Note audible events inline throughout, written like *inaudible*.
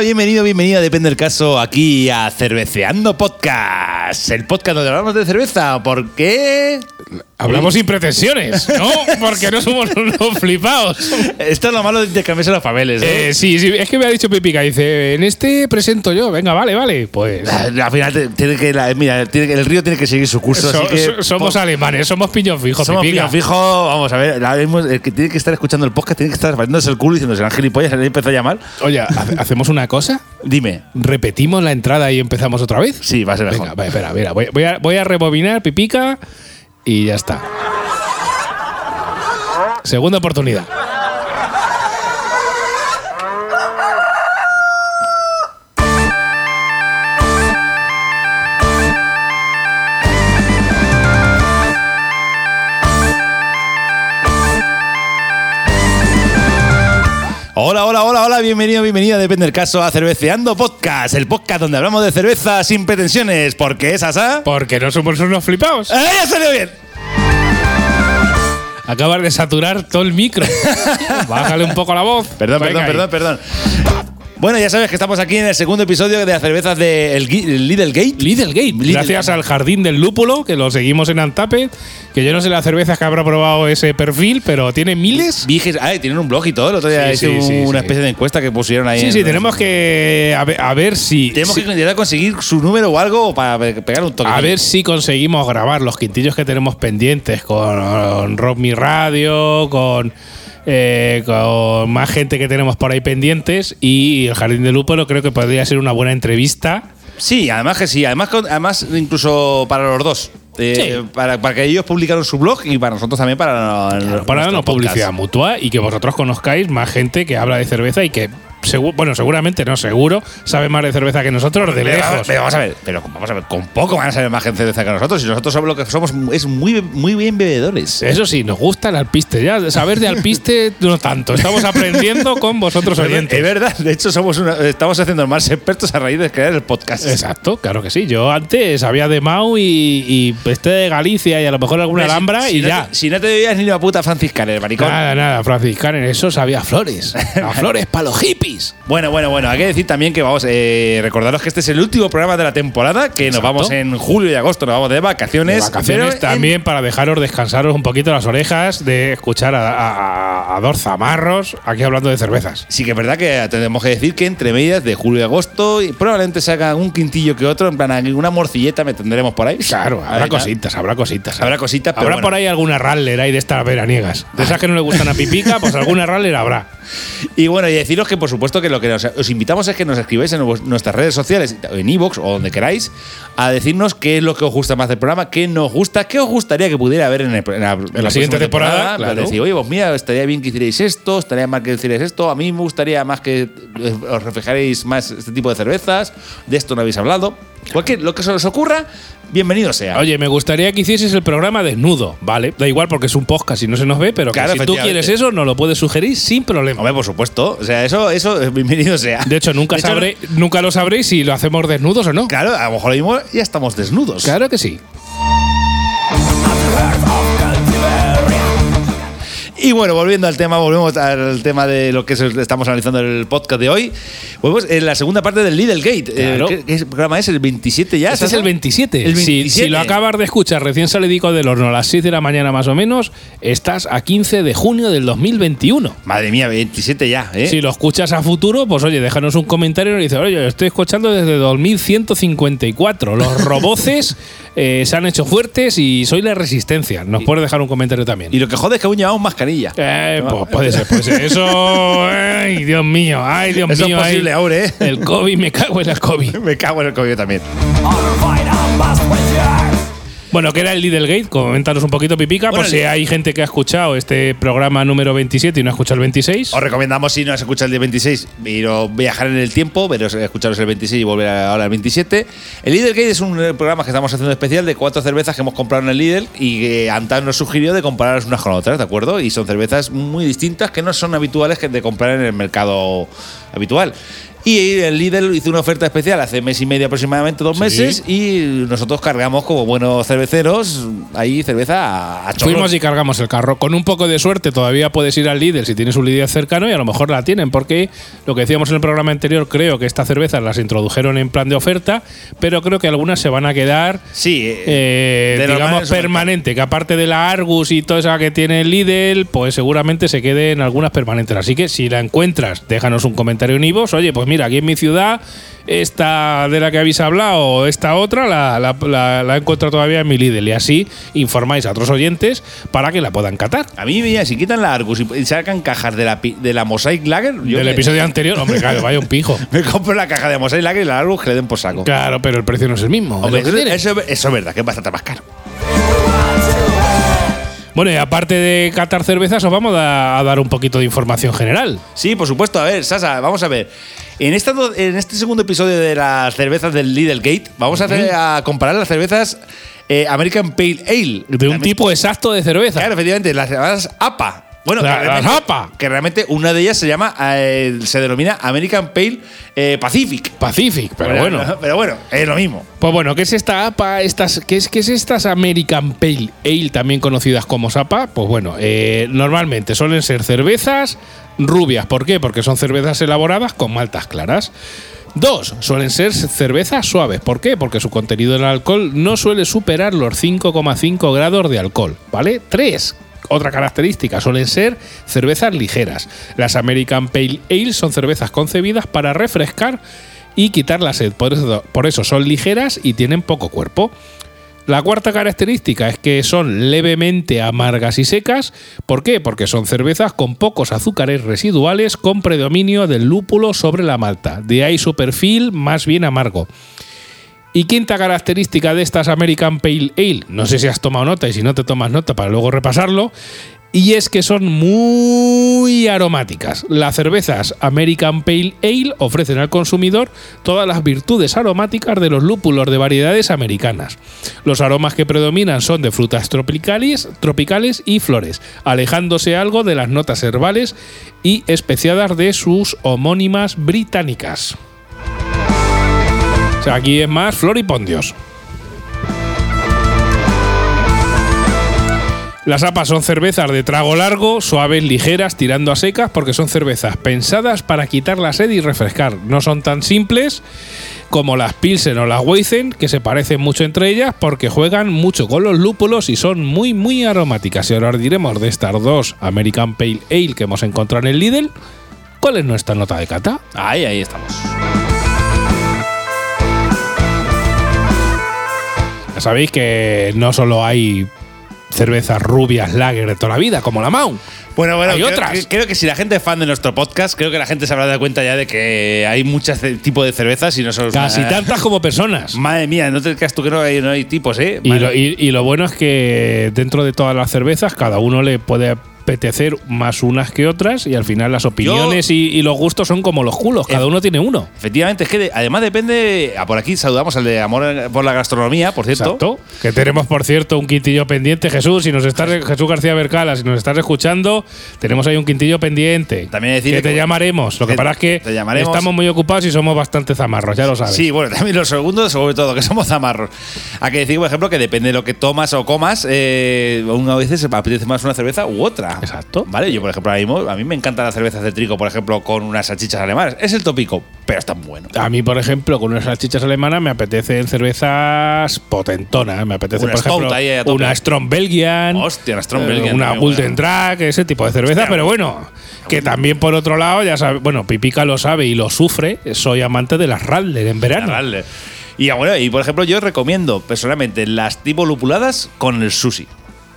Bienvenido, bienvenida, depende del caso, aquí a Cerveceando Podcast, el podcast donde hablamos de cerveza, ¿por qué? Hablamos sin pretensiones, ¿no? *laughs* Porque no somos unos flipados. Esto es lo malo de intercambiarse los papeles, ¿eh? Eh, sí, sí, es que me ha dicho Pipica, dice, en este presento yo, venga, vale, vale, pues... Al final tiene que, la- mira, tiene que- el río tiene que seguir su curso, so- así que so- somos po- alemanes, somos piñón fijo, somos Pipica. piñón fijo, vamos a ver, mismo el que tiene que estar escuchando el podcast tiene que estar partiéndose el culo y diciendo, serán gilipollas, se le empezó a llamar. Oye, ¿hace- ¿hacemos una cosa? Dime, ¿Repetimos la entrada y empezamos otra vez? sí, va a ser mejor. Venga, va, espera, mira, voy, voy a, voy a rebobinar, Pipica, y ya está. Segunda oportunidad. Hola, hola, hola, hola, bienvenido, bienvenida, depende del caso, a Cerveceando Podcast, el podcast donde hablamos de cerveza sin pretensiones, porque es asá. Porque no somos unos flipados. ¡Eh, ya salió bien! Acabas de saturar todo el micro. *laughs* Bájale un poco la voz. Perdón, Venga perdón, ahí. perdón, perdón. Bueno, ya sabes que estamos aquí en el segundo episodio de las cervezas de el, el Lidl Gate. Lidl Gate. Gracias al Jardín del Lúpulo, que lo seguimos en Antape. Que yo no sé las cervezas que habrá probado ese perfil, pero tiene miles. Viges, ay, tienen un blog y todo. El otro día Sí, hice sí, una especie de encuesta que pusieron ahí. Sí, sí, tenemos que. A ver, a ver si. Tenemos si- que intentar conseguir su número o algo para pe- pegar un toque. a ver si conseguimos grabar los quintillos que tenemos pendientes con Rock Mi Radio, con, eh, con más gente que tenemos por ahí pendientes. Y el Jardín del Lúpulo creo que podría ser una buena entrevista. Sí, además que sí. Además, además incluso para los dos. Eh, Sí. para, para que ellos publicaron su blog y para nosotros también para, para nuestro darnos publicidad mutua y que vosotros conozcáis más gente que habla de cerveza y que, segu- bueno, seguramente no, seguro, sabe más de cerveza que nosotros de Pero, lejos. pero vamos a ver, pero vamos a ver, con poco van a saber más de cerca que nosotros. Y nosotros somos lo que somos es muy, muy bien bebedores. Eso sí, nos gusta el alpiste. Ya saber de alpiste no tanto. Estamos aprendiendo con vosotros *laughs* oyentes. Es verdad, de hecho somos una- estamos haciendo más expertos a raíz de crear el podcast. Exacto, claro que sí. Yo antes sabía de Mau y, y este de Galicia y a lo mejor alguna alhambra si y no ya. te- si no te bebías ni la puta franciscana, el maricón. Nada, nada, franciscano, en eso sabía flores. A flores *laughs* para los hippies. Bueno, bueno, bueno, hay que decir también que vamos, eh, recordaros que este es el último programa de la temporada, que nos vamos en julio y agosto, nos vamos de vacaciones. De vacaciones en- también para dejaros descansaros un poquito las orejas de escuchar a, a, a dos zamarros aquí hablando de cervezas. Sí que es verdad que tenemos que decir que entre medias de julio y agosto y probablemente se haga un quintillo que otro, en plan una morcilleta me tendremos por ahí. Claro, habrá cositas, habrá cositas. Habrá cositas, pero Habrá bueno. por ahí alguna raller ahí de estas veraniegas. De esas que no le gustan a Pipica, pues alguna raller habrá. Y bueno, y deciros que por supuesto que lo que nos- os invitamos es que nos escribáis en nuestras redes sociales, en iVoox o donde queráis, a decirnos qué es lo que os gusta más del programa, qué nos gusta, qué os gustaría que pudiera haber en, el- en la, en la siguiente temporada, Pues claro. Decir, oye, pues mira, estaría bien que hicierais esto, estaría mal que hicierais esto, a mí me gustaría más que os reflejaréis más este tipo de cervezas, de esto no habéis hablado. Cualquier, lo que se os ocurra, bienvenido sea. Oye, me gustaría que hicieses el programa desnudo, ¿vale? Da igual porque es un podcast y no se nos ve, pero que Claro, si tú quieres eso, nos lo puedes sugerir sin problema. Hombre, por supuesto. O sea, eso, eso, *laughs* bienvenido sea. De hecho, nunca, De hecho, sabré, nunca lo sabréis si lo hacemos desnudos o no. Claro, a lo mejor mismo ya estamos desnudos. Claro que sí. Y bueno, volviendo al tema, volvemos al tema de lo que es- estamos analizando en el podcast de hoy. Volvemos en la segunda parte del Lidl Gate. Eh, Claro. ¿qué, qué programa es? ¿El 27 ya? Este es el 27. El Si- 27. Si, lo acabas de escuchar recién salidico del horno a las 6 de la mañana más o menos, estás a 15 de junio del 2021. Madre mía, 27 ya, ¿eh? Si lo escuchas a futuro, pues oye, déjanos un comentario y dice, oye, lo estoy escuchando desde 2154. Los roboces *laughs* eh, se han hecho fuertes y soy la resistencia. Nos puedes dejar un comentario también. Y lo que jode es que aún llevamos mascarilla. Eh, pues puede ser, puede ser. Eso, ay, Dios mío, ay, Dios Eso es mío. ay. posible ahora, ¿eh? El COVID, me cago en el COVID. *laughs* Me cago en el COVID también. Bueno, que era el Lidl Gate, coméntanos un poquito, Pipica, por si hay gente que ha escuchado este programa número 27 y no ha escuchado el 26. Os recomendamos, si no has escuchado el día 26, ir a viajar en el tiempo, pero escucharos el 26 y volver ahora al 27. El Lidl Gate es un eh, programa que estamos haciendo especial de cuatro cervezas que hemos comprado en el Lidl y que Antan nos sugirió de compararlas unas con otras, ¿de acuerdo? Y son cervezas muy distintas que no son habituales que de comprar en el mercado habitual. Y el Lidl hizo una oferta especial hace mes y medio aproximadamente, dos Sí. meses, y nosotros cargamos como buenos cerveceros ahí cerveza a, chorro. Fuimos y cargamos el carro. Con un poco de suerte todavía puedes ir al líder si tienes un líder cercano y a lo mejor la tienen, porque lo que decíamos en el programa anterior, creo que estas cervezas las introdujeron en plan de oferta, pero creo que algunas se van a quedar Sí, eh, eh, digamos, permanente, que aparte de la Argus y toda esa que tiene el Lidl, pues seguramente se queden algunas permanentes. Así que si la encuentras, déjanos un comentario en Ivos. Oye, pues mira, aquí en mi ciudad, esta de la que habéis hablado esta otra, la, la, la- la encuentro todavía en mi Lidl. Y así informáis a otros oyentes para que la puedan catar. A mí, mira, si quitan la Argus y sacan cajas de la, pi- de la Mosaic Lager, yo Del me, episodio anterior, hombre, claro, vaya un pijo. *laughs* me compro la caja de Mosaic Lager y la Argus que le den por saco. Claro, pero el precio no es el mismo. Hombre, es lo que eso, tiene. eso- eso es verdad, que es bastante más caro. Bueno, y aparte de catar cervezas, os vamos a, dar un poquito de información general. Sí, por supuesto. A ver, Sasa, vamos a ver. En, esta en este segundo episodio de las cervezas del Lidl Gate, vamos a, hacer- a comparar las cervezas eh, American Pale Ale. De un tipo exacto de cerveza. Claro, efectivamente, las llamadas APA. Bueno, La- que realmente, que realmente una de ellas se llama, eh, se denomina American Pale eh, Pacific. Pacific, pero bueno. *laughs* Pero bueno, es lo mismo. Pues bueno, ¿qué es esta APA? Estas, ¿qué, es, ¿Qué es estas American Pale Ale, también conocidas como SAPA? Pues bueno, eh, normalmente suelen ser cervezas rubias. ¿Por qué? Porque son cervezas elaboradas con maltas claras. Dos, suelen ser cervezas suaves. ¿Por qué? Porque su contenido en alcohol no suele superar los 5,5 grados de alcohol. ¿Vale? Tres, otra característica, suelen ser cervezas ligeras. Las American Pale Ale son cervezas concebidas para refrescar y quitar la sed. Por eso, por eso son ligeras y tienen poco cuerpo. La cuarta característica es que son levemente amargas y secas. ¿Por qué? Porque son cervezas con pocos azúcares residuales con predominio del lúpulo sobre la malta. De ahí su perfil más bien amargo. Y quinta característica de estas American Pale Ale, no sé si has tomado nota y si no te tomas nota para luego repasarlo, y es que son muy aromáticas. Las cervezas American Pale Ale ofrecen al consumidor todas las virtudes aromáticas de los lúpulos de variedades americanas. Los aromas que predominan son de frutas tropicales, tropicales y flores, alejándose algo de las notas herbales y especiadas de sus homónimas británicas. Aquí es más floripondios. Las apas son cervezas de trago largo, suaves, ligeras, tirando a secas, porque son cervezas pensadas para quitar la sed y refrescar. No son tan simples como las Pilsen o las Weizen, que se parecen mucho entre ellas porque juegan mucho con los lúpulos y son muy, muy aromáticas. Y ahora os diremos de estas dos American Pale Ale que hemos encontrado en el Lidl, ¿cuál es nuestra nota de cata? Ahí, ahí estamos. Sabéis que no solo hay cervezas rubias lager de toda la vida, como la Mau. Bueno, bueno, Hay creo, otras. que- creo que si la gente es fan de nuestro podcast, creo que la gente se habrá dado cuenta ya de que hay muchos tipos de cervezas y no solo. Casi tantas como personas. *laughs* Madre mía, no te creas tú que no hay, no hay tipos, ¿eh? Y Madre- lo, y- y lo bueno es que dentro de todas las cervezas, cada uno le puede apetecer más unas que otras y al final las opiniones y, y los gustos son como los culos, cada Eh, uno tiene uno. Efectivamente, es que de- además depende. ah, Por aquí saludamos al de Amor por la Gastronomía, por cierto. Exacto. Que tenemos, por cierto, un quintillo pendiente. Jesús, si nos estás, Jesús García Bercala, si nos estás escuchando, tenemos ahí un quintillo pendiente. También decir que te que- llamaremos. Lo que te- pasa es que te llamaremos. estamos muy ocupados y somos bastante zamarros, ya lo sabes. Sí, bueno, *laughs* también los segundos, sobre todo, que somos zamarros. Hay que decir, por ejemplo, que depende de lo que tomas o comas, eh, una vez se apetece más una cerveza u otra. Exacto. Vale, yo, por ejemplo, ahora mismo, a mí me encantan las cervezas de trigo, por ejemplo, con unas salchichas alemanas. Es el tópico, pero están buenos. A mí, por ejemplo, con unas salchichas alemanas me apetecen cervezas potentonas. Me apetece, Una por ejemplo, ahí tope. una Strong Belgian. Hostia, una Strong eh, Belgian Una Drag, ese tipo de cerveza. Hostia, pero bueno, que también por otro lado, ya sabe, bueno, Pipica lo sabe y lo sufre. Soy amante de las Radler en verano. Y, ah, bueno, y por ejemplo, yo recomiendo personalmente las tipo lupuladas con el sushi.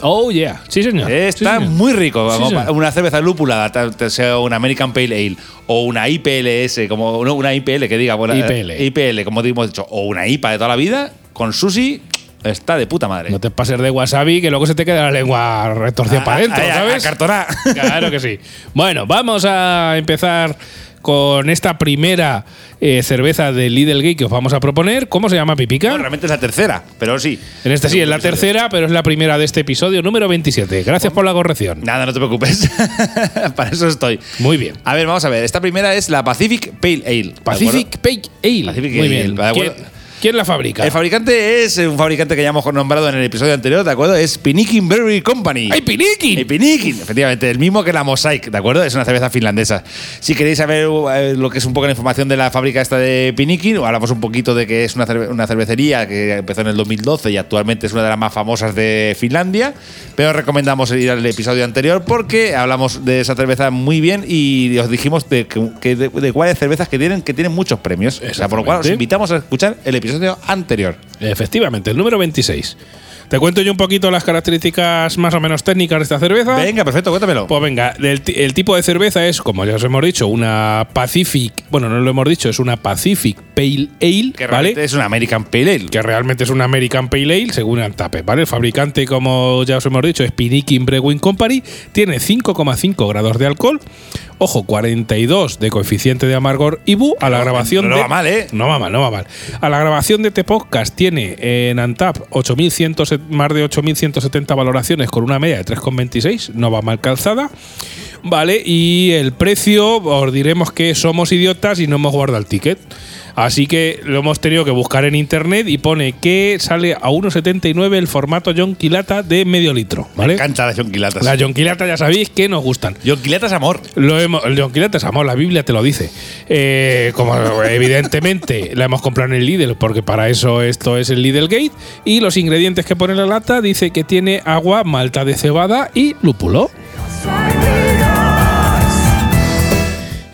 Oh, yeah. Sí, señor. Sí, Está señor. muy rico. Sí, como señor. una cerveza lúpula, sea una American Pale Ale o una IPLS, como no, una IPL que diga, bueno, IPL. eh, IPL, como hemos dicho, o una IPA de toda la vida, con sushi, está de puta madre. No te pases de wasabi, que luego se te queda la lengua retorcida Ah, para adentro, ah, ah, ¿sabes? acartonada. Claro que sí. Bueno, vamos a empezar con esta primera eh, cerveza de Lidl Gate que os vamos a proponer. ¿Cómo se llama, Pipica? Realmente es la tercera, pero sí. En este sí, es la tercera, pero es la primera de este episodio número 27. Gracias por la corrección. Nada, no te preocupes. *laughs* Para eso estoy. Muy bien. A ver, vamos a ver. Esta primera es la Pacific Pale Ale. ¿de Pacific Pale Ale. Pacific Muy Ale, bien. ¿Quién, la fabrica? El fabricante es un fabricante que ya hemos nombrado en el episodio anterior, ¿de acuerdo? Es Pinikin Brewery Company. ¡Ay, Pinikin! El Pinikin, efectivamente, el mismo que la Mosaic, ¿de acuerdo? Es una cerveza finlandesa. Si queréis saber eh, lo que es un poco la información de la fábrica esta de Pinikin, hablamos un poquito de que es una, cerve- una cervecería que empezó en el 2012 y actualmente es una de las más famosas de Finlandia, pero recomendamos ir al episodio anterior porque hablamos de esa cerveza muy bien y os dijimos de, que- de, de cuáles cervezas que tienen, que tienen muchos premios. O sea, por lo cual os invitamos a escuchar el episodio anterior. Efectivamente, el número 26. Te cuento yo un poquito las características más o menos técnicas de esta cerveza. Venga, perfecto, cuéntamelo. Pues venga, el, ti- el tipo de cerveza es, como ya os hemos dicho, una Pacific. Bueno, no lo hemos dicho, es una Pacific Pale Ale, que ¿vale? realmente es una American Pale Ale. que realmente es una American Pale Ale, según Antape, ¿vale? El fabricante, como ya os hemos dicho, es Pinikin Brewing Company, tiene 5,5 grados de alcohol, ojo, 42 de coeficiente de amargor IBU a la grabación no de... va mal, ¿eh? No va mal, no va mal. A la grabación de este podcast tiene en Antap 8.100, más de 8.170 valoraciones con una media de 3,26, no va mal calzada. Vale, y el precio, os diremos que somos idiotas y no hemos guardado el ticket. Así que lo hemos tenido que buscar en internet y pone que sale a 1,79 el formato John Quilata de medio litro. Me ¿Vale? encanta la Jonquilatas. Las John Quilata ya sabéis que nos gustan. Jonquilatas amor. Lo hemos, el John Quilata es amor, la Biblia te lo dice. Eh, como *laughs* evidentemente la hemos comprado en el Lidl, porque para eso esto es el Lidl Gate. Y los ingredientes que pone la lata dice que tiene agua, malta de cebada y lúpulo.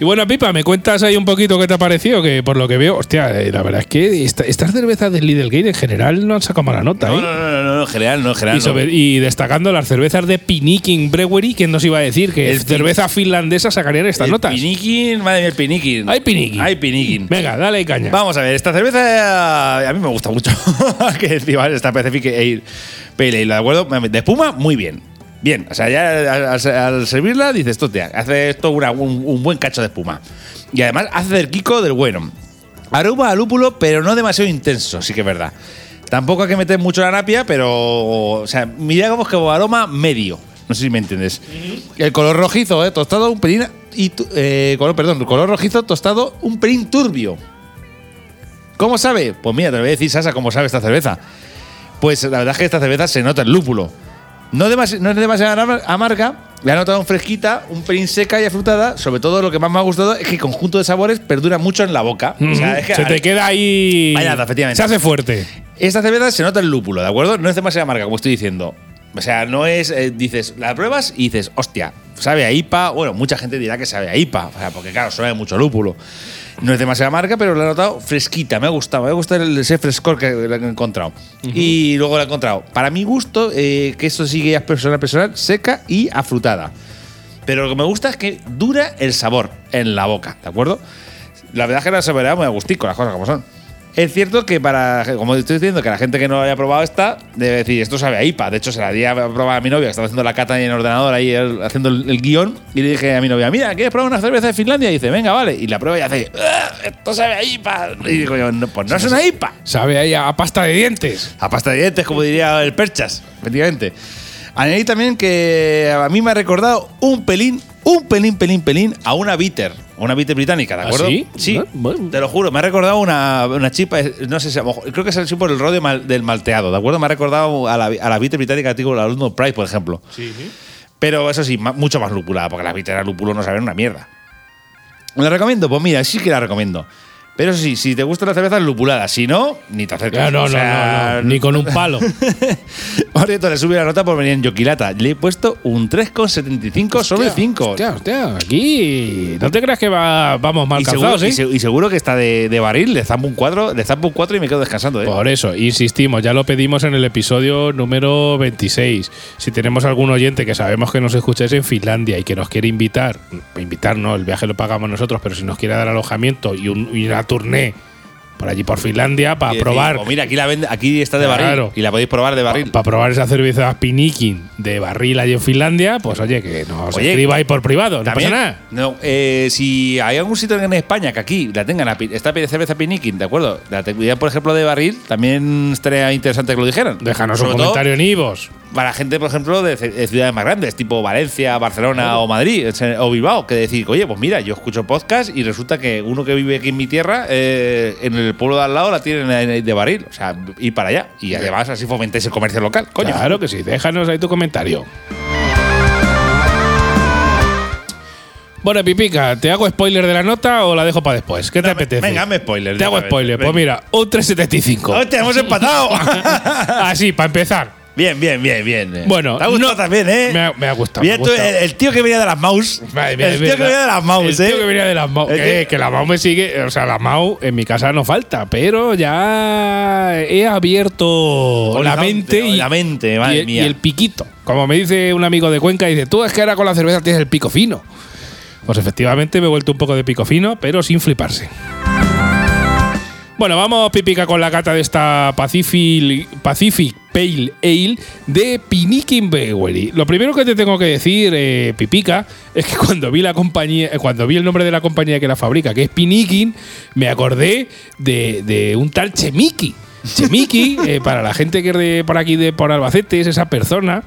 Y bueno, Pipa, ¿me cuentas ahí un poquito qué te ha parecido? Que por lo que veo, hostia, eh, la verdad es que esta- estas cervezas del Lidl Gate en general no han sacado mala nota, No, ¿eh? no, no, no, no, en general, no, en general. Y, sobre- no. y destacando las cervezas de Pinikin Brewery, ¿quién nos iba a decir que El cerveza finlandesa sacarían estas El notas? Pinikin, madre mía, el. Hay Pinikin. Hay Pinikin. Venga, dale caña. Vamos a ver, esta cerveza eh, a mí me gusta mucho. *laughs* que decir, ¿vale? Esta Pacific Ale Pale Ale, ¿de acuerdo? De espuma, muy bien. Bien, o sea, ya al, servirla dices, hostia, hace esto una- un, un buen cacho de espuma. Y además hace del Kiko del bueno. Aroma a lúpulo, pero no demasiado intenso, sí que es verdad. Tampoco hay que meter mucho la napia, pero. O sea, mira como que aroma medio. No sé si me entiendes. El color rojizo, ¿eh? Tostado un pelín. Y eh, color, perdón, color rojizo tostado un pelín turbio. ¿Cómo sabe? Pues mira, te lo voy a decir, Sasa, cómo sabe esta cerveza. Pues la verdad es que esta cerveza se nota el lúpulo. No, demasi- no es demasiado amar- amarga, le ha notado un fresquita, un pelín seca y afrutada. Sobre todo lo que más me ha gustado es que el conjunto de sabores perdura mucho en la boca. O sea, es que Se te queda ahí. Vaya, efectivamente. Se hace fuerte. esta cerveza se nota el lúpulo, ¿de acuerdo? No es demasiado amarga, como estoy diciendo. O sea, no es. eh, dices, la pruebas y dices, hostia, sabe a IPA. Bueno, mucha gente dirá que sabe a IPA, o sea, porque claro, suena mucho lúpulo. No es demasiado amarga, pero la he notado fresquita. Me ha gustado, me ha gustado el, ese frescor que he encontrado. Y luego la he encontrado, para mi gusto, eh, que esto sigue ya es personal, personal, seca y afrutada. Pero lo que me gusta es que dura el sabor en la boca, ¿de acuerdo? La verdad es que la saboreada muy a gustico, las cosas como son. Es cierto que para, como estoy diciendo, que la gente que no haya probado esta, debe decir, esto sabe a IPA. De hecho, se la di a probar a mi novia, que estaba haciendo la cata en el ordenador, ahí el- haciendo el, el guion, y le dije a mi novia, mira, ¿quieres probar una cerveza de Finlandia? Y dice, venga, vale. Y la prueba y hace, "Ah, esto sabe a IPA. Y digo yo, "No, pues no es una IPA. Sabe ahí a pasta de dientes. A pasta de dientes, como diría el Perchas, efectivamente. Añadí también que a mí me ha recordado un pelín, un pelín, pelín, pelín a una bitter, una bitter británica, ¿de ¿Ah, acuerdo? sí? Sí, Ah, bueno. te lo juro, me ha recordado una, una chipa, no sé si, a lo mejor- creo que es así por el rollo mal- del malteado, ¿de acuerdo? Me ha recordado a la, a la bitter británica, tipo la London Pride, por ejemplo. Pero eso sí, ma- mucho más lupulada, porque las bitter a lúpulo no saben una mierda. ¿La recomiendo? Pues mira, sí que la recomiendo. Pero sí, si te gusta la cerveza lupulada, si no, ni te acerques. Ya, no, O no, sea, no, no, Ni con un palo. *laughs* Por cierto, le subí la nota por venir en Yoquilata. Le he puesto un 3,75 sobre 5. Hostia, hostia, aquí. No te creas que va, vamos mal Y seguro, calzados, ¿eh? y se- y seguro que está de, de barril, le zampo un 4, le zampo un 4 y me quedo descansando, ¿eh? Por eso, insistimos, ya lo pedimos en el episodio número 26. Si tenemos algún oyente que sabemos que nos escucháis en Finlandia y que nos quiere invitar, invitar no, el viaje lo pagamos nosotros, pero si nos quiere dar alojamiento y, un- y una tournée por allí por Finlandia, para probar. "Oh, mira, aquí, la vende, aquí está de Claro. barril y la podéis probar de barril. Para probar esa cerveza Pinikin de barril allí en Finlandia, pues oye, que nos Oye, escribáis por privado, no También, pasa nada. No, eh, si hay algún sitio en España que aquí la tengan, esta cerveza Pinikin, ¿de acuerdo? La tendrían, por ejemplo, de barril, también estaría interesante que lo dijeran. Déjanos un Sobre todo comentario en Ivos. Para gente, por ejemplo, de, ciudades más grandes, tipo Valencia, Barcelona o Madrid o Bilbao, que decir, oye, pues mira, yo escucho podcast y resulta que uno que vive aquí en mi tierra, eh, en el pueblo de al lado, la tienen de barril. O sea, ir para allá. Y además así fomentáis el comercio local, coño. Claro que sí, déjanos ahí tu comentario. Bueno, Pipica, ¿te hago spoiler de la nota o la dejo para después? ¿Qué te apetece? venga, hazme spoiler, Te hago spoiler. Pues mira, un 375. ¡Hostia, hemos empatado! *laughs* Así, para empezar. Bien, bien, bien, bien. Bueno, te ha gustado no- también, ¿eh? Me ha, me ha gustado. Mira me ha tú, gustado. el, el tío que venía de las mouse. Madre mía, el tío que venía de las mouse, El ¿eh? tío que venía de las. El Que, que la Mau me sigue. O sea, la Mau en mi casa no falta, pero ya he abierto la mente y, la mente, madre y el, mía. y el piquito. Como me dice un amigo de Cuenca, dice: Tú es que ahora con la cerveza tienes el pico fino. Pues efectivamente me he vuelto un poco de pico fino, pero sin fliparse. Bueno, vamos pipica con la cata de esta Pacific, Pacific Pale Ale de Pinikin Brewery. Lo primero que te tengo que decir, eh, pipica, *laughs* es que cuando vi la compañía, eh, cuando vi el nombre de la compañía que la fabrica, que es Pinikin, me acordé de, de un tal Chemiki. Chemiki, *laughs* eh, para la gente que es de por aquí de por Albacete, es esa persona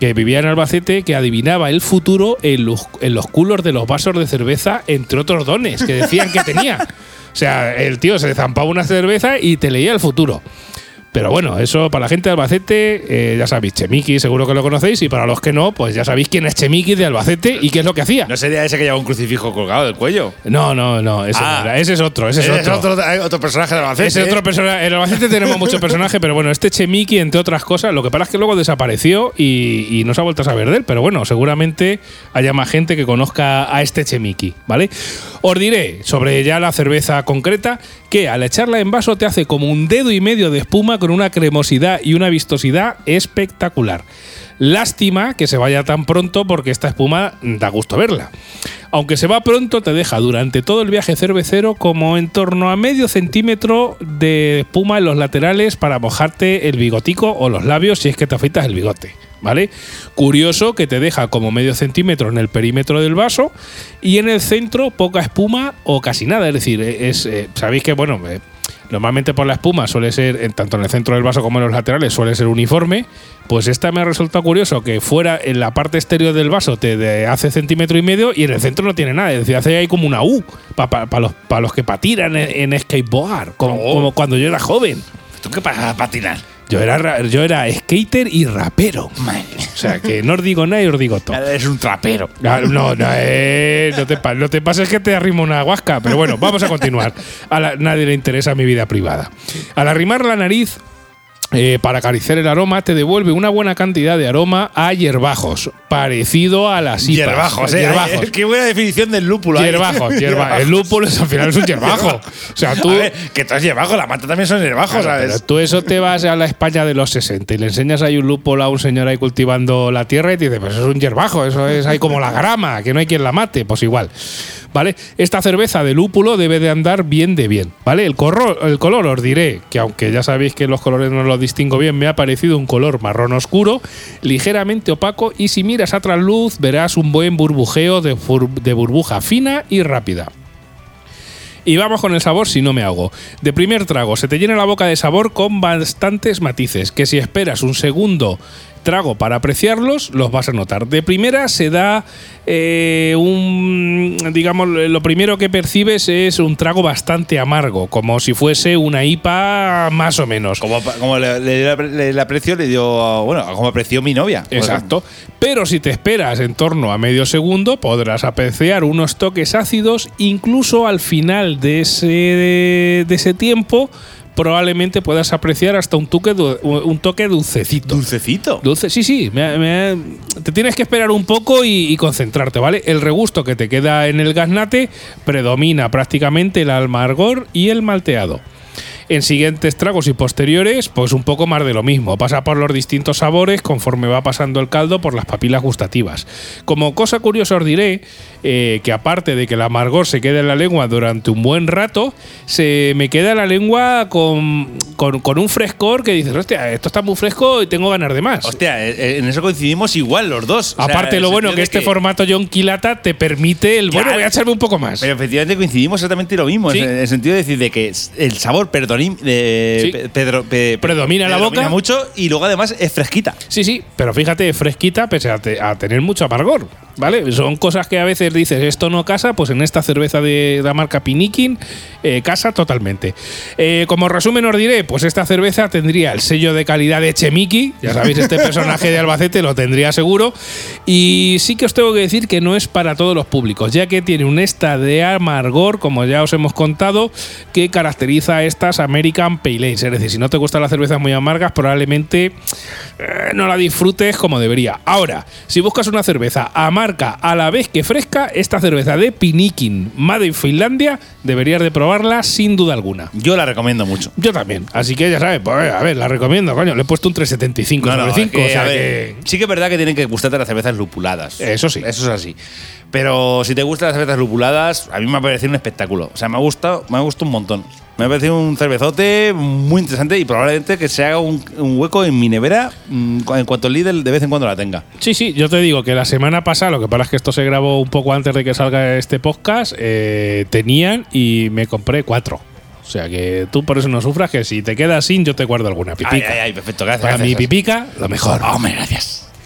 que vivía en Albacete que adivinaba el futuro en los, en los culos de los vasos de cerveza, entre otros dones que decían que tenía. *laughs* O sea, el tío se zampaba una cerveza y te leía el futuro. Pero bueno, eso para la gente de Albacete, eh, ya sabéis, Chemiki seguro que lo conocéis, y para los que no, pues ya sabéis quién es Chemiki de Albacete y qué es lo que hacía. ¿No sería ese que lleva un crucifijo colgado del cuello? No, no, no, ese, Ah. no era, ese es otro, ese es otro. otro, otro personaje de Albacete. Ese ¿eh? otro personaje. En Albacete tenemos *laughs* muchos personajes, pero bueno, este Chemiki, entre otras cosas, lo que pasa es que luego desapareció y, y no se ha vuelto a saber de él. Pero bueno, seguramente haya más gente que conozca a este Chemiki, ¿vale? Os diré sobre ya la cerveza concreta que al echarla en vaso te hace como un dedo y medio de espuma con una cremosidad y una vistosidad espectacular. Lástima que se vaya tan pronto porque esta espuma da gusto verla. Aunque se va pronto, te deja durante todo el viaje cervecero como en torno a medio centímetro de espuma en los laterales para mojarte el bigotico o los labios si es que te afeitas el bigote. ¿Vale? Curioso que te deja como medio centímetro en el perímetro del vaso y en el centro poca espuma o casi nada. Es decir, es, eh, sabéis que, bueno, eh, Normalmente por la espuma suele ser, en- tanto en el centro del vaso como en los laterales, suele ser uniforme. Pues esta me ha resultado curioso que fuera en la parte exterior del vaso te de- hace centímetro y medio y en el centro no tiene nada. Es decir, hace ahí como una U para los, pa los que patinan en, en skateboard, como, Oh. como cuando yo era joven. ¿Tú qué para patinar? Yo era, ra- yo era skater y rapero. O sea, que no os digo nada y os digo todo. Eres un trapero. Ah, No, no, eh, no, te, no te pases que te arrimo una guasca. Pero bueno, vamos a continuar. A la- nadie le interesa mi vida privada. Al arrimar la nariz eh, para acariciar el aroma, te devuelve una buena cantidad de aroma a hierbajos, parecido a las IPAs. Hierbajos, ¿eh? Hierbajos. Qué buena definición del lúpulo. Hierbajos, *laughs* hierba- El lúpulo es, al final es un hierbajo. *laughs* O sea, tú. Ver, que todo es hierbajo, la mata también son hierbajos, Claro, pero ¿sabes? tú eso te vas a la España de los 60 y le enseñas ahí un lúpulo a un señor ahí cultivando la tierra y te dice, pues es un hierbajo, eso es ahí como la grama, que no hay quien la mate, pues igual. ¿Vale? Esta cerveza de lúpulo debe de andar bien de bien, ¿vale? El, corro- el color os diré que aunque ya sabéis que los colores no los distingo bien, me ha parecido un color marrón oscuro, ligeramente opaco y si miras a trasluz verás un buen burbujeo de, de burbuja fina y rápida. Y vamos con el sabor si no me hago. De primer trago, se te llena la boca de sabor con bastantes matices, que si esperas un segundo trago para apreciarlos, los vas a notar. De primera se da eh, un, digamos, lo primero que percibes es un trago bastante amargo, como si fuese una IPA más o menos. Como, como le, le, le- le aprecio, le dio. Bueno, como apreció mi novia. Exacto. Pero si te esperas en torno a medio segundo, podrás apreciar unos toques ácidos. Incluso al final de ese, de ese tiempo, probablemente puedas apreciar hasta un toque, un toque dulcecito. Dulcecito. Dulce, sí, sí. me- me- te tienes que esperar un poco y, y concentrarte, ¿vale? El regusto que te queda en el gaznate predomina prácticamente el amargor y el malteado. En siguientes tragos y posteriores, pues un poco más de lo mismo. Pasa por los distintos sabores conforme va pasando el caldo por las papilas gustativas. Como cosa curiosa os diré eh, que aparte de que el amargor se queda en la lengua durante un buen rato, se me queda la lengua con, con, con un frescor que dices, hostia, esto está muy fresco y tengo ganas de más. Hostia, eh, eh, en eso coincidimos igual los dos. O sea, Aparte, lo bueno que este formato John Quilata te permite el, bueno, voy a echarme un poco más. Pero efectivamente coincidimos exactamente lo mismo, Sí. en el sentido de decir de que el sabor perdonim, de Sí. pe- Pedro, pe- Predomina la boca. mucho y luego además es fresquita. Sí, sí, pero fíjate, fresquita pese a, te- a tener mucho amargor, ¿vale? Son cosas que a veces dices, esto no casa, pues en esta cerveza de la marca Pinikin eh, casa totalmente. Eh, como resumen os diré, pues esta cerveza tendría el sello de calidad de Chemiki, ya sabéis, este *laughs* personaje de Albacete lo tendría seguro, y sí que os tengo que decir que no es para todos los públicos, ya que tiene un esta de amargor, como ya os hemos contado, que caracteriza a estas American Pale Ale. Es decir, si no te gustan las cervezas muy amargas, probablemente eh, no la disfrutes como debería. Ahora, si buscas una cerveza amarga a la vez que fresca, esta cerveza de Pinikin, Made in Finlandia, deberías de probarla sin duda alguna. Yo la recomiendo mucho. Yo también, así que ya sabes, pues a ver, la recomiendo, coño, le he puesto un 375 No, no, sobre 5, que, o sea a ver, que- Sí que es verdad que tienen que gustarte las cervezas lupuladas. Eso sí. Eso es así. Pero si te gustan las cervezas lupuladas, a mí me ha parecido un espectáculo. O sea, me ha gustado, me ha gustado un montón. Me ha parecido un cervezote muy interesante y probablemente que se haga un, un hueco en mi nevera mm, en cuanto el líder de vez en cuando la tenga. Sí, sí, yo te digo que la semana pasada, lo que pasa es que esto se grabó un poco antes de que salga este podcast, eh, tenían y me compré cuatro. O sea que tú por eso no sufras, que si te quedas sin, yo te guardo alguna Ay, pipica. ay, ay, perfecto, gracias. Para mi gracias. pipica, lo mejor. Hombre, gracias.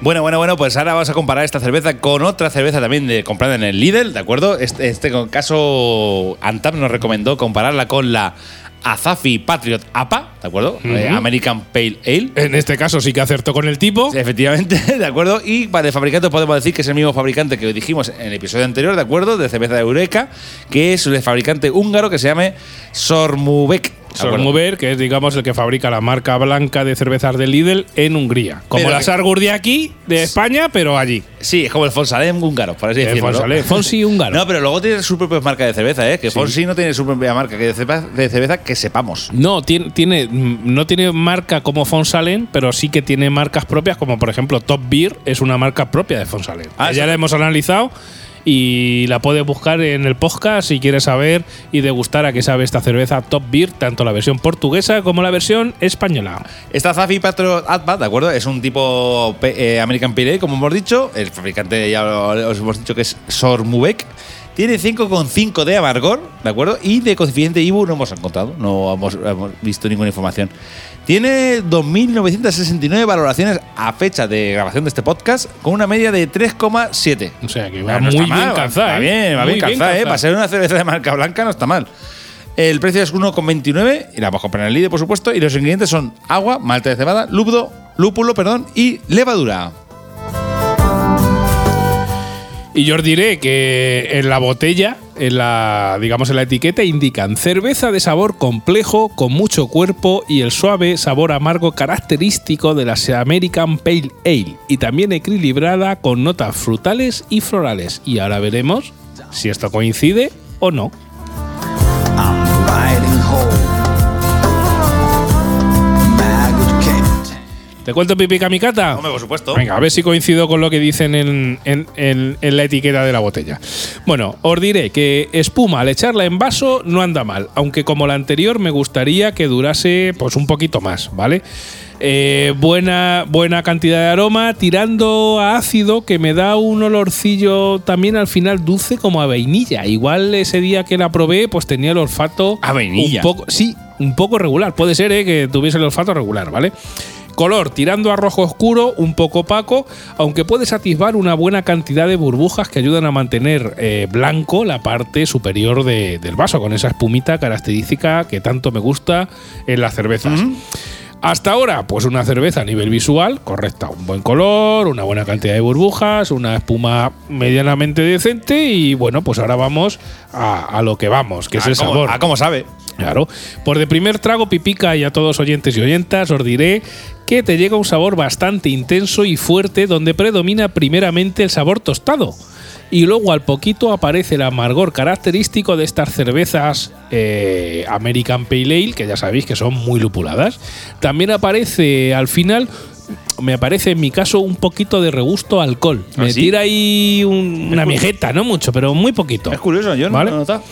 Bueno, bueno, bueno, pues ahora vamos a comparar esta cerveza con otra cerveza también de comprada en el Lidl, ¿de acuerdo? Este, este caso, Antap nos recomendó compararla con la Azafi Patriot APA, ¿de acuerdo? Eh, American Pale Ale. En este caso sí que acertó con el tipo. Sí, Efectivamente, *laughs* ¿de acuerdo? Y para el fabricante podemos decir que es el mismo fabricante que dijimos en el episodio anterior, ¿de acuerdo? De cerveza de Eureka, que es el fabricante húngaro que se llama Sormubek. Sormover, que es digamos el que fabrica la marca blanca de cervezas de Lidl en Hungría. Como Pero la que- Sargur de aquí, de España, pero allí. Sí, es como el Fonsalem húngaro, por así El decirlo. ¿no? Fonsalem, Fonsi *laughs* húngaro. No, pero luego tiene su propia marca de cerveza, ¿eh? Que Fonsi no tiene su propia marca de cerveza, de cerveza que sepamos. No, tiene, tiene, mm, no tiene marca como Fonsalen, pero sí que tiene marcas propias, como por ejemplo Top Beer es una marca propia de Fonsalen. Ah, ya sí. la hemos analizado y la puedes buscar en el podcast si quieres saber y degustar a qué sabe esta cerveza Top Beer, tanto la versión portuguesa como la versión española. Esta Zafi Patriot APA, ¿de acuerdo? Es un tipo eh, American Pale Ale, como hemos dicho. El fabricante ya os hemos dicho que es Sormubek. Tiene 5,5 de amargor, ¿de acuerdo? Y de coeficiente IBU no hemos encontrado, no hemos, hemos visto ninguna información. Tiene 2.969 valoraciones a fecha de grabación de este podcast, con una media de 3,7. O sea que va no muy bien mal, calzada. Va bien, va bien calzada, ¿eh? calzada. Para ser una cerveza de marca blanca no está mal. El precio es 1,29 y la vamos a comprar en el líder, por supuesto. Y los ingredientes son agua, malta de cebada, lúpulo, lúpulo perdón, y levadura. Y yo os diré que en la botella, en la, digamos en la etiqueta, indican cerveza de sabor complejo, con mucho cuerpo y el suave sabor amargo característico de la American Pale Ale. Y también equilibrada con notas frutales y florales. Y ahora veremos si esto coincide o no. I'm ¿Te cuento pipi kamikata? Hombre, por supuesto. Venga, a ver si coincido con lo que dicen en, en- en- en la etiqueta de la botella. Bueno, os diré que espuma al echarla en vaso no anda mal, aunque como la anterior me gustaría que durase pues un poquito más, ¿vale? Eh, buena, buena cantidad de aroma, tirando a ácido que me da un olorcillo también al final dulce como a vainilla. Igual ese día que la probé pues tenía el olfato ¿A vainilla? un poco, sí, un poco regular. Puede ser eh, que tuviese el olfato regular, ¿vale? Color tirando a rojo oscuro, un poco opaco, aunque puedes atisbar una buena cantidad de burbujas que ayudan a mantener eh, blanco la parte superior de- del vaso, con esa espumita característica que tanto me gusta en las cervezas. Hasta ahora, pues una cerveza a nivel visual, correcta, un buen color, una buena cantidad de burbujas, una espuma medianamente decente y bueno, pues ahora vamos a, a lo que vamos, que es el cómo- sabor. Ah, cómo sabe. Claro. Por de primer trago pipica y a todos oyentes y oyentas os diré que te llega un sabor bastante intenso y fuerte donde predomina primeramente el sabor tostado. Y luego al poquito aparece el amargor característico de estas cervezas eh, American Pale Ale, que ya sabéis que son muy lupuladas. También aparece al final, me aparece en mi caso un poquito de regusto a alcohol. ¿Ah, me sí? tira ahí un- una mijeta, no mucho, pero muy poquito. Es curioso, yo no ¿Vale? lo he notado.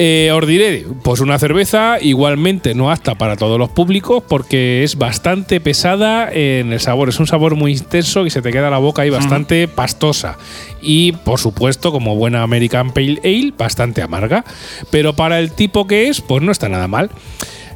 Eh, os diré, pues una cerveza igualmente no apta para todos los públicos porque es bastante pesada en el sabor. Es un sabor muy intenso y se te queda la boca ahí bastante pastosa. Y por supuesto, como buena American Pale Ale, bastante amarga. Pero para el tipo que es, pues no está nada mal.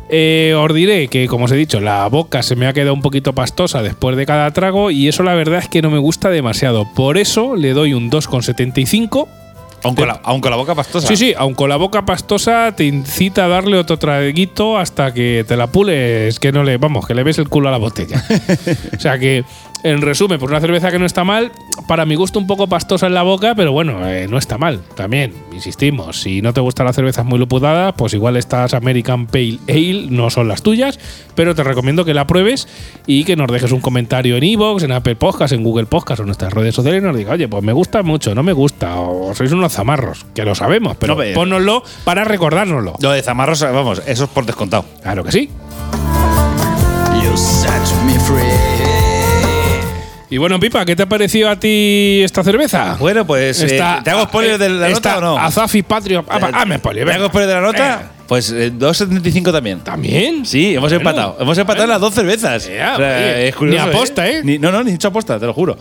Eh, os diré que, como os he dicho, la boca se me ha quedado un poquito pastosa después de cada trago y eso la verdad es que no me gusta demasiado. Por eso le doy un 2,75 Aun con, la, aun con la boca pastosa. Sí, sí, aun con la boca pastosa te incita a darle otro traguito hasta que te la pules, que no le, vamos, que le ves el culo a la botella. *laughs* o sea que, en resumen, pues una cerveza que no está mal, para mi gusto un poco pastosa en la boca, pero bueno, eh, no está mal. También, insistimos, si no te gustan las cervezas muy lupudadas, pues igual estas American Pale Ale no son las tuyas, pero te recomiendo que la pruebes y que nos dejes un comentario en iVoox, en Apple Podcast, en Google Podcast o en nuestras redes sociales y nos diga, oye, pues me gusta mucho, no me gusta, o sois unos zamarros, que lo sabemos, pero No, pónnoslo para recordárnoslo. Lo de Zamarros, vamos, eso es por descontado. Claro que sí. You set me free. Y bueno, Pipa, ¿qué te ha parecido a ti esta cerveza? Bueno, pues. eh, ¿Te hago spoiler de la nota o no? Azafi Patrio. Ah, hazme spoiler. ¿Te hago spoiler de la nota? Pues eh, 2.75 también. ¿También? Sí, hemos Bueno, empatado. Hemos empatado bueno. las dos cervezas. O sea, oye, es curioso, ni aposta, ¿eh? Ni- no, no, ni hecho aposta, te lo juro.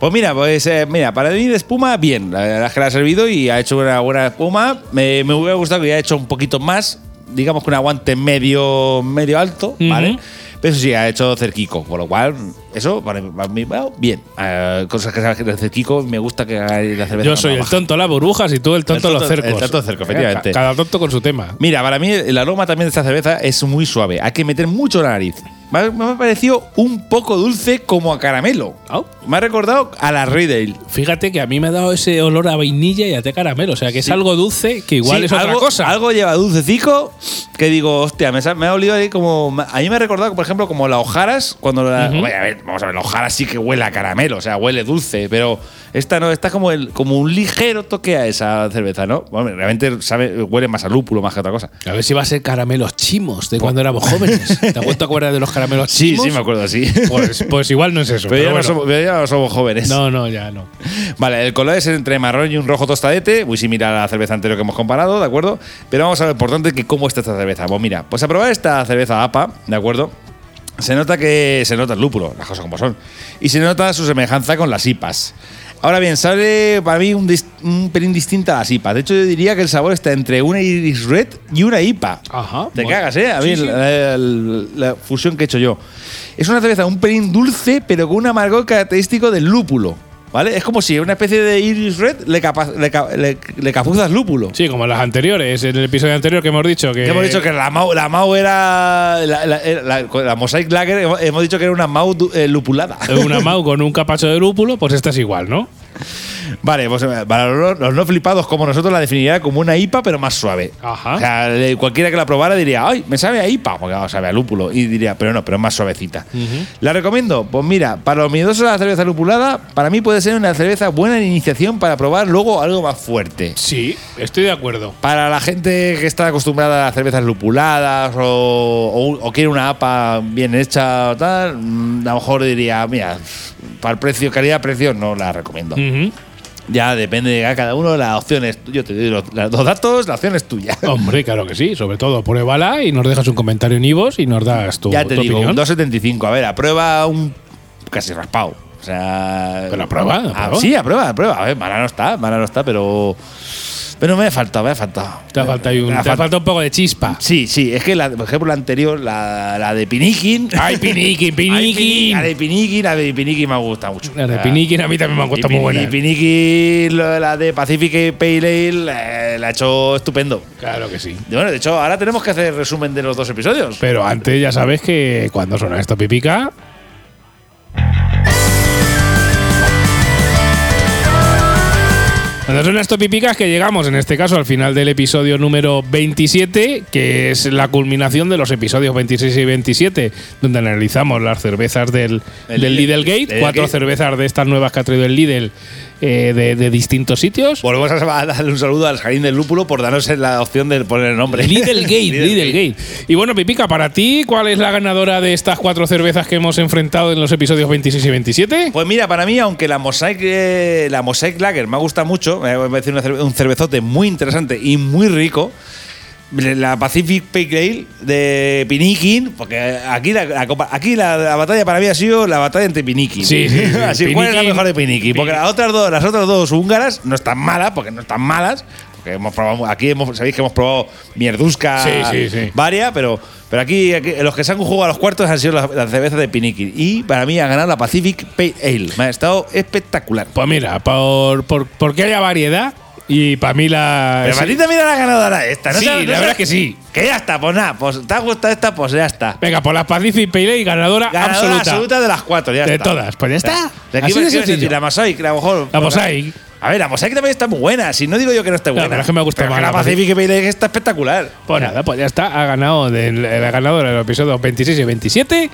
Pues mira, pues eh, mira, para mí de espuma, bien. La verdad es que la ha servido y ha hecho una buena espuma. Me, me hubiera gustado que hubiera hecho un poquito más, digamos que un aguante medio, medio alto, ¿vale? Ujú. Pero eso sí, ha hecho cerquico, por lo cual, eso para mí, para mí, bueno, bien. Eh, cosas que hace el cerquico, me gusta que haga la cerveza. Yo soy el baja. tonto las burbujas y tú el tonto El los cercos. el tonto cerco, efectivamente. Ca- Cada tonto con su tema. Mira, para mí el aroma también de esta cerveza es muy suave. Hay que meter mucho la nariz. Me ha, parecido un poco dulce como a caramelo. Au. Me ha recordado a la Riedel. Fíjate que a mí me ha dado ese olor a vainilla y a té caramelo. O sea, que es algo dulce que igual Sí, es otra algo, cosa. Algo lleva dulcecico que digo, hostia, me, ha olido ahí como. A mí me ha recordado, por ejemplo, como la hojaras. Cuando la. Oye, a ver, vamos a ver, la hojaras sí que huele a caramelo, o sea, huele dulce, pero esta no, esta como, el, como un ligero toque a esa cerveza, ¿no? Bueno, realmente sabe, huele más a lúpulo más que a otra cosa. A ver si va a ser caramelos chimos de cuando éramos jóvenes. *laughs* ¿Te has vuelto a acordar de los caramelos Sí, chimos? sí, me acuerdo así. Pues, pues igual no es eso. pero, ya pero no bueno. somos, pero ya no somos jóvenes. No, no, ya no. Vale, el color es entre marrón y un rojo tostadete, muy similar a la cerveza anterior que hemos comparado, ¿de acuerdo? Pero vamos a ver lo importante que cómo está esta cerveza. Pues mira, pues a probar esta cerveza APA, ¿de acuerdo? Se nota que se nota el lúpulo, las cosas como son. Y se nota su semejanza con las IPAs. Ahora bien, sale para mí un, un pelín distinta a las IPAs. De hecho, yo diría que el sabor está entre una Iris Red y una IPA. Ajá. Te bueno. cagas, ¿eh? A mí Sí, sí. La, la- la fusión que he hecho yo. Es una cerveza un pelín dulce, pero con un amargor característico del lúpulo. ¿Vale? Es como si una especie de Iris Red le, capa- le, le- le capuzas lúpulo. Sí, como las anteriores, en el episodio anterior que hemos dicho que. Que hemos dicho que la Mau, la Mau era. La, la- la- la Mosaic Lager, hemos, dicho que era una Mau eh, lupulada. Una Mau con un capacho de lúpulo, pues esta es igual, ¿no? Vale, pues eh, para los, no flipados como nosotros la definiría como una IPA, pero más suave. Ajá. O sea, cualquiera que la probara diría, ¡ay, me sabe a IPA! Porque no, sabe a lúpulo. Y diría, pero no, pero es más suavecita. ¿La recomiendo? Pues mira, para los miedosos a la cerveza lupulada, para mí puede ser una cerveza buena de iniciación para probar luego algo más fuerte. Sí, estoy de acuerdo. Para la gente que está acostumbrada a las cervezas lupuladas o, o- o quiere una APA bien hecha o tal, mm, a lo mejor diría, mira, para el precio, calidad-precio, no la recomiendo. Ya depende de cada uno, la opción es Yo te doy los, los datos, la opción es tuya. *laughs* Hombre, claro que sí. Sobre todo, pruébala y nos dejas un comentario en Ivos y nos das tu, ya te tu digo, opinión. un 2.75. A ver, aprueba un casi raspado. O sea. Pero aprueba, Ah, aprueba. sí, aprueba, aprueba. A ver, mala no está, mala no está, pero. Pero me ha faltado, me ha faltado. Te ha faltado, un, Me ha te ha faltado. un poco de chispa. Sí, sí, es que la, por ejemplo la anterior, la, la de Pinikin. ¡Ay, Pinikin, *laughs* Pinikin! La de Pinikin, la de Pinikin me gusta mucho. Las de Pinikin a mí también me han gustado muy buenas. Y Pinikin, la de Pacific Pale Ale, eh, la ha hecho estupendo. Claro que sí. Bueno, de hecho, ahora tenemos que hacer resumen de los dos episodios. Pero antes ya sabes que cuando suena esto pipica. Cuando suena esto pipica es que llegamos, en este caso, al final del episodio número 27, que es la culminación de los episodios 26 y 27, donde analizamos las cervezas del, El del Lidl- Lidl Gate, Lidl cuatro Gate. cervezas de estas nuevas que ha traído el Lidl eh, de, de distintos sitios. Volvemos a darle un saludo al Jardín del Lúpulo por darnos la opción de poner el nombre. Lidl *laughs* Gate, Lidl Gate. Y bueno, Pipica, para ti, ¿cuál es la ganadora de estas cuatro cervezas que hemos enfrentado en los episodios 26 y 27? Pues mira, para mí, aunque la Mosaic, eh, la Mosaic Lager me gusta mucho, me parece una cerve- un cervezote muy interesante y muy rico. La Pacific Pale Ale de Pinikin, porque aquí la, aquí la, la batalla para mí ha sido la batalla entre Pinikin. Sí, sí, sí. *laughs* Así, ¿cuál es la mejor de Pinikin? Porque las otras dos, las otras dos húngaras no están malas, porque no están malas. Porque hemos probado, aquí hemos, sabéis que hemos probado mierdusca Sí, sí, sí. varia, pero, pero aquí, aquí los que se han jugado a los cuartos han sido las, las cervezas de Pinikin. Y para mí ha ganado la Pacific Pale Ale. Me ha estado espectacular. Pues mira, por, por, porque haya variedad y para mí la. Pero para ti también la ganadora esta, ¿no? Sí, sabes- la verdad sabes- que sí. Que ya está, pues nada, pues te ha gustado esta, pues ya está. Venga, por la Pacific Pale Ale, ganadora, Ganadora absoluta. de las cuatro, ya De está. todas, pues ya está. De aquí Así de sencillo. la Mosaic, a lo mejor. La Mosaic. A ver, la Mosaic también está muy buena. Si no digo yo que no esté buena. pero es que me gusta más la Pacific Ale está espectacular. Pues nada, pues ya está. Ha ganado del- la ganadora de los episodios 26 y 27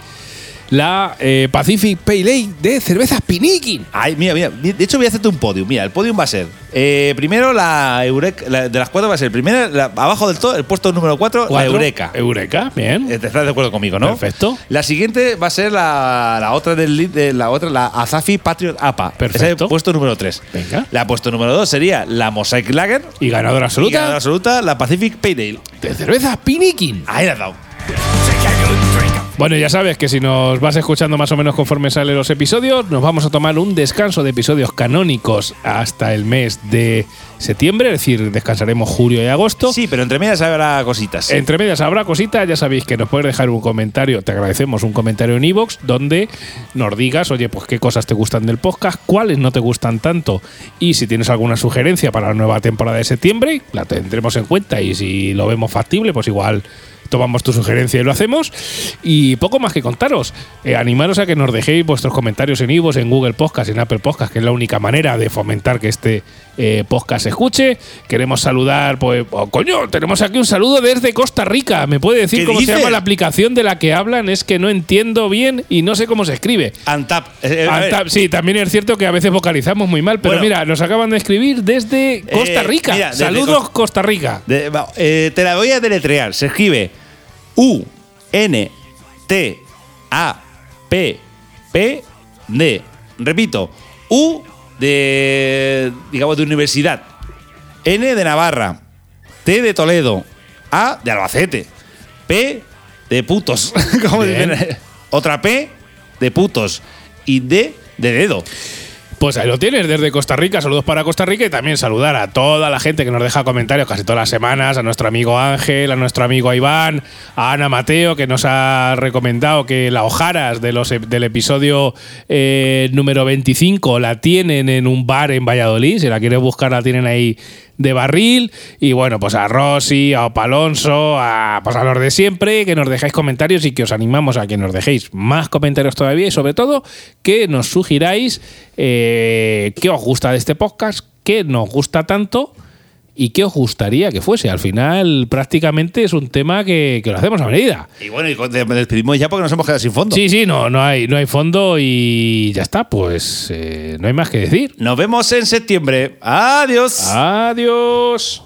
la eh, Pacific Pale Ale de cervezas Pinikin. Ay, mira, mira. De hecho, voy a hacerte un podium. Mira, el podium va a ser. eh, primero, la Eureka. la- de las cuatro va a ser. Primero, la- abajo del todo, el puesto número cuatro, la Cuatro. Eureka. Eureka, bien. Eh, ¿Estás de acuerdo conmigo, no? Perfecto. La siguiente va a ser la, la otra del lead- de la otra, la Azafi Patriot APA. Perfecto. Ese es el puesto número 3. Venga. La puesto número 2 sería la Mosaic Lager. Y ganadora Y absoluta ganadora absoluta, la Pacific Pale Ale. de cervezas Pinikin. Ahí la has dado. Bueno, ya sabes que si nos vas escuchando más o menos conforme salen los episodios, nos vamos a tomar un descanso de episodios canónicos hasta el mes de septiembre, es decir, descansaremos julio y agosto. Sí, pero entre medias habrá cositas. Entre medias habrá cositas, ya sabéis que nos puedes dejar un comentario, te agradecemos un comentario en iVoox donde nos digas, oye, pues qué cosas te gustan del podcast, cuáles no te gustan tanto y si tienes alguna sugerencia para la nueva temporada de septiembre, la tendremos en cuenta y si lo vemos factible, pues igual tomamos tu sugerencia y lo hacemos. Y poco más que contaros. Eh, animaros a que nos dejéis vuestros comentarios en iVoox, en Google Podcast, en Apple Podcast, que es la única manera de fomentar que este eh, podcast se escuche. Queremos saludar, pues, oh, coño, tenemos aquí un saludo desde Costa Rica. ¿Me puede decir ¿Qué cómo se dices? llama la aplicación de la que hablan? Es que no entiendo bien y no sé cómo se escribe. Antap. Eh, eh, a ver, Anta- sí, también es cierto que a veces vocalizamos muy mal, pero Bueno. mira, nos acaban de escribir desde Costa Eh, Rica. mira, desde Saludos, Cos- Costa Rica. de- eh, te la voy a deletrear. Se escribe U N T A P P D. Repito, U de digamos de universidad, N de Navarra, T de Toledo, A de Albacete, P de putos, *laughs* como Bien. dicen. Otra P de putos y D de dedo. Pues ahí lo tienes, desde Costa Rica. Saludos para Costa Rica y también saludar a toda la gente que nos deja comentarios casi todas las semanas, a nuestro amigo Ángel, a nuestro amigo Iván, a Ana Mateo, que nos ha recomendado que la hojaras de los, del episodio eh, número 25 la tienen en un bar en Valladolid. Si la quieres buscar, la tienen ahí de barril. Y bueno, pues a Rosy, a Opa Alonso, a, pues a los de siempre, que nos dejáis comentarios y que os animamos a que nos dejéis más comentarios todavía y sobre todo que nos sugiráis eh, qué os gusta de este podcast, qué nos gusta tanto y qué os gustaría que fuese. Al final prácticamente es un tema que, que lo hacemos a medida. Y bueno, y de- despedimos ya porque nos hemos quedado sin fondo. Sí, sí, no, no, hay, no hay fondo y ya está, pues eh, no hay más que decir. Nos vemos en septiembre. Adiós. Adiós.